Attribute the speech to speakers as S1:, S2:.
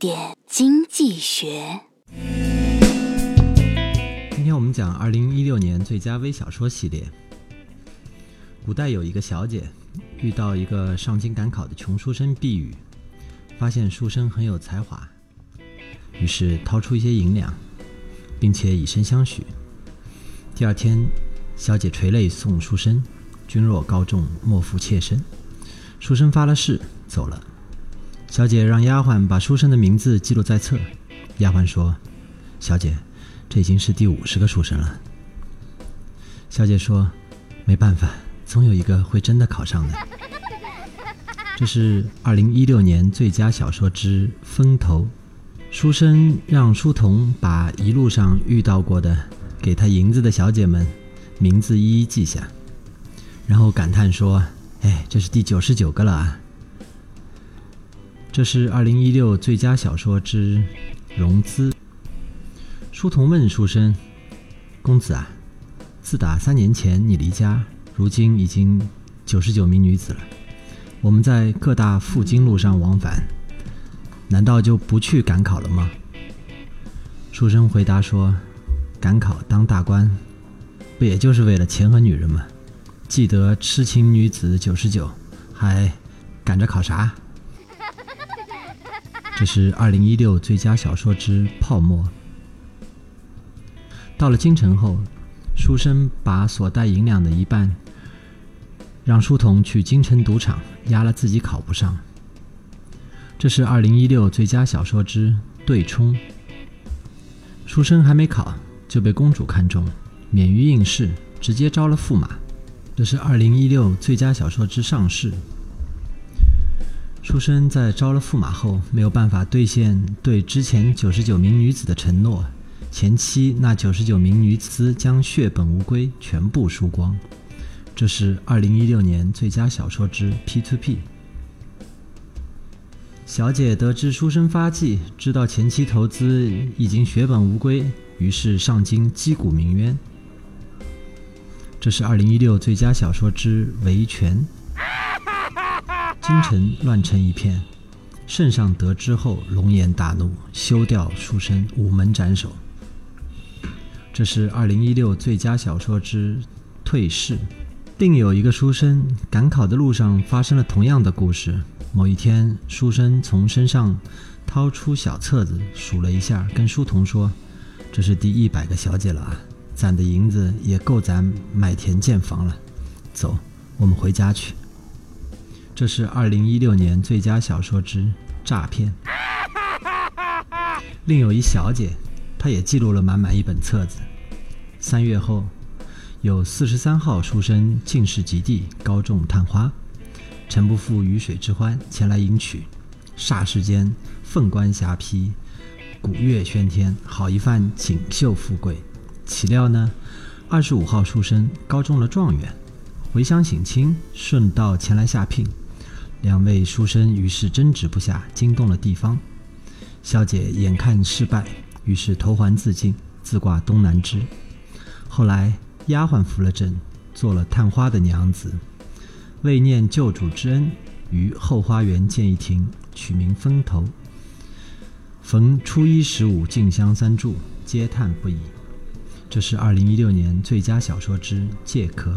S1: 点经济学。
S2: 今天我们讲二零一六年最佳微小说系列。古代有一个小姐遇到一个上京赶考的穷书生避雨，发现书生很有才华，于是掏出一些银两，并且以身相许。第二天，小姐垂泪送书生：“君若高中，莫负妾身。”书生发了誓，走了。小姐让丫鬟把书生的名字记录在册。丫鬟说：“小姐，这已经是第五十个书生了。”小姐说：“没办法，总有一个会真的考上的。”这是二零一六年最佳小说之《风头》。书生让书童把一路上遇到过的给他银子的小姐们名字一一记下，然后感叹说：“哎，这是第九十九个了啊！”这是二零一六最佳小说之融资。书童问书生：“公子啊，自打三年前你离家，如今已经九十九名女子了。我们在各大赴京路上往返，难道就不去赶考了吗？”书生回答说：“赶考当大官，不也就是为了钱和女人吗？记得痴情女子九十九，还赶着考啥？”这是二零一六最佳小说之《泡沫》。到了京城后，书生把所带银两的一半让书童去京城赌场押了自己考不上。这是二零一六最佳小说之《对冲》。书生还没考就被公主看中，免于应试，直接招了驸马。这是二零一六最佳小说之《上市》。书生在招了驸马后，没有办法兑现对之前九十九名女子的承诺，前期那九十九名女子将血本无归，全部输光。这是二零一六年最佳小说之 P to P。小姐得知书生发迹，知道前期投资已经血本无归，于是上京击鼓鸣冤。这是二零一六最佳小说之维权。京城乱成一片，圣上得知后龙颜大怒，休掉书生，午门斩首。这是二零一六最佳小说之退市。另有一个书生赶考的路上发生了同样的故事。某一天，书生从身上掏出小册子数了一下，跟书童说：“这是第一百个小姐了啊，攒的银子也够咱买田建房了。走，我们回家去。”这是二零一六年最佳小说之诈骗。另有一小姐，她也记录了满满一本册子。三月后，有四十三号书生进士及第，高中探花，臣不负鱼水之欢，前来迎娶。霎时间，凤冠霞帔，鼓乐喧天，好一番锦绣富贵。岂料呢，二十五号书生高中了状元，回乡省亲，顺道前来下聘。两位书生于是争执不下，惊动了地方。小姐眼看失败，于是投环自尽，自挂东南枝。后来丫鬟扶了正，做了探花的娘子，为念旧主之恩，于后花园建一亭，取名风头。逢初一十五进香三炷，嗟叹不已。这是二零一六年最佳小说之《借壳》。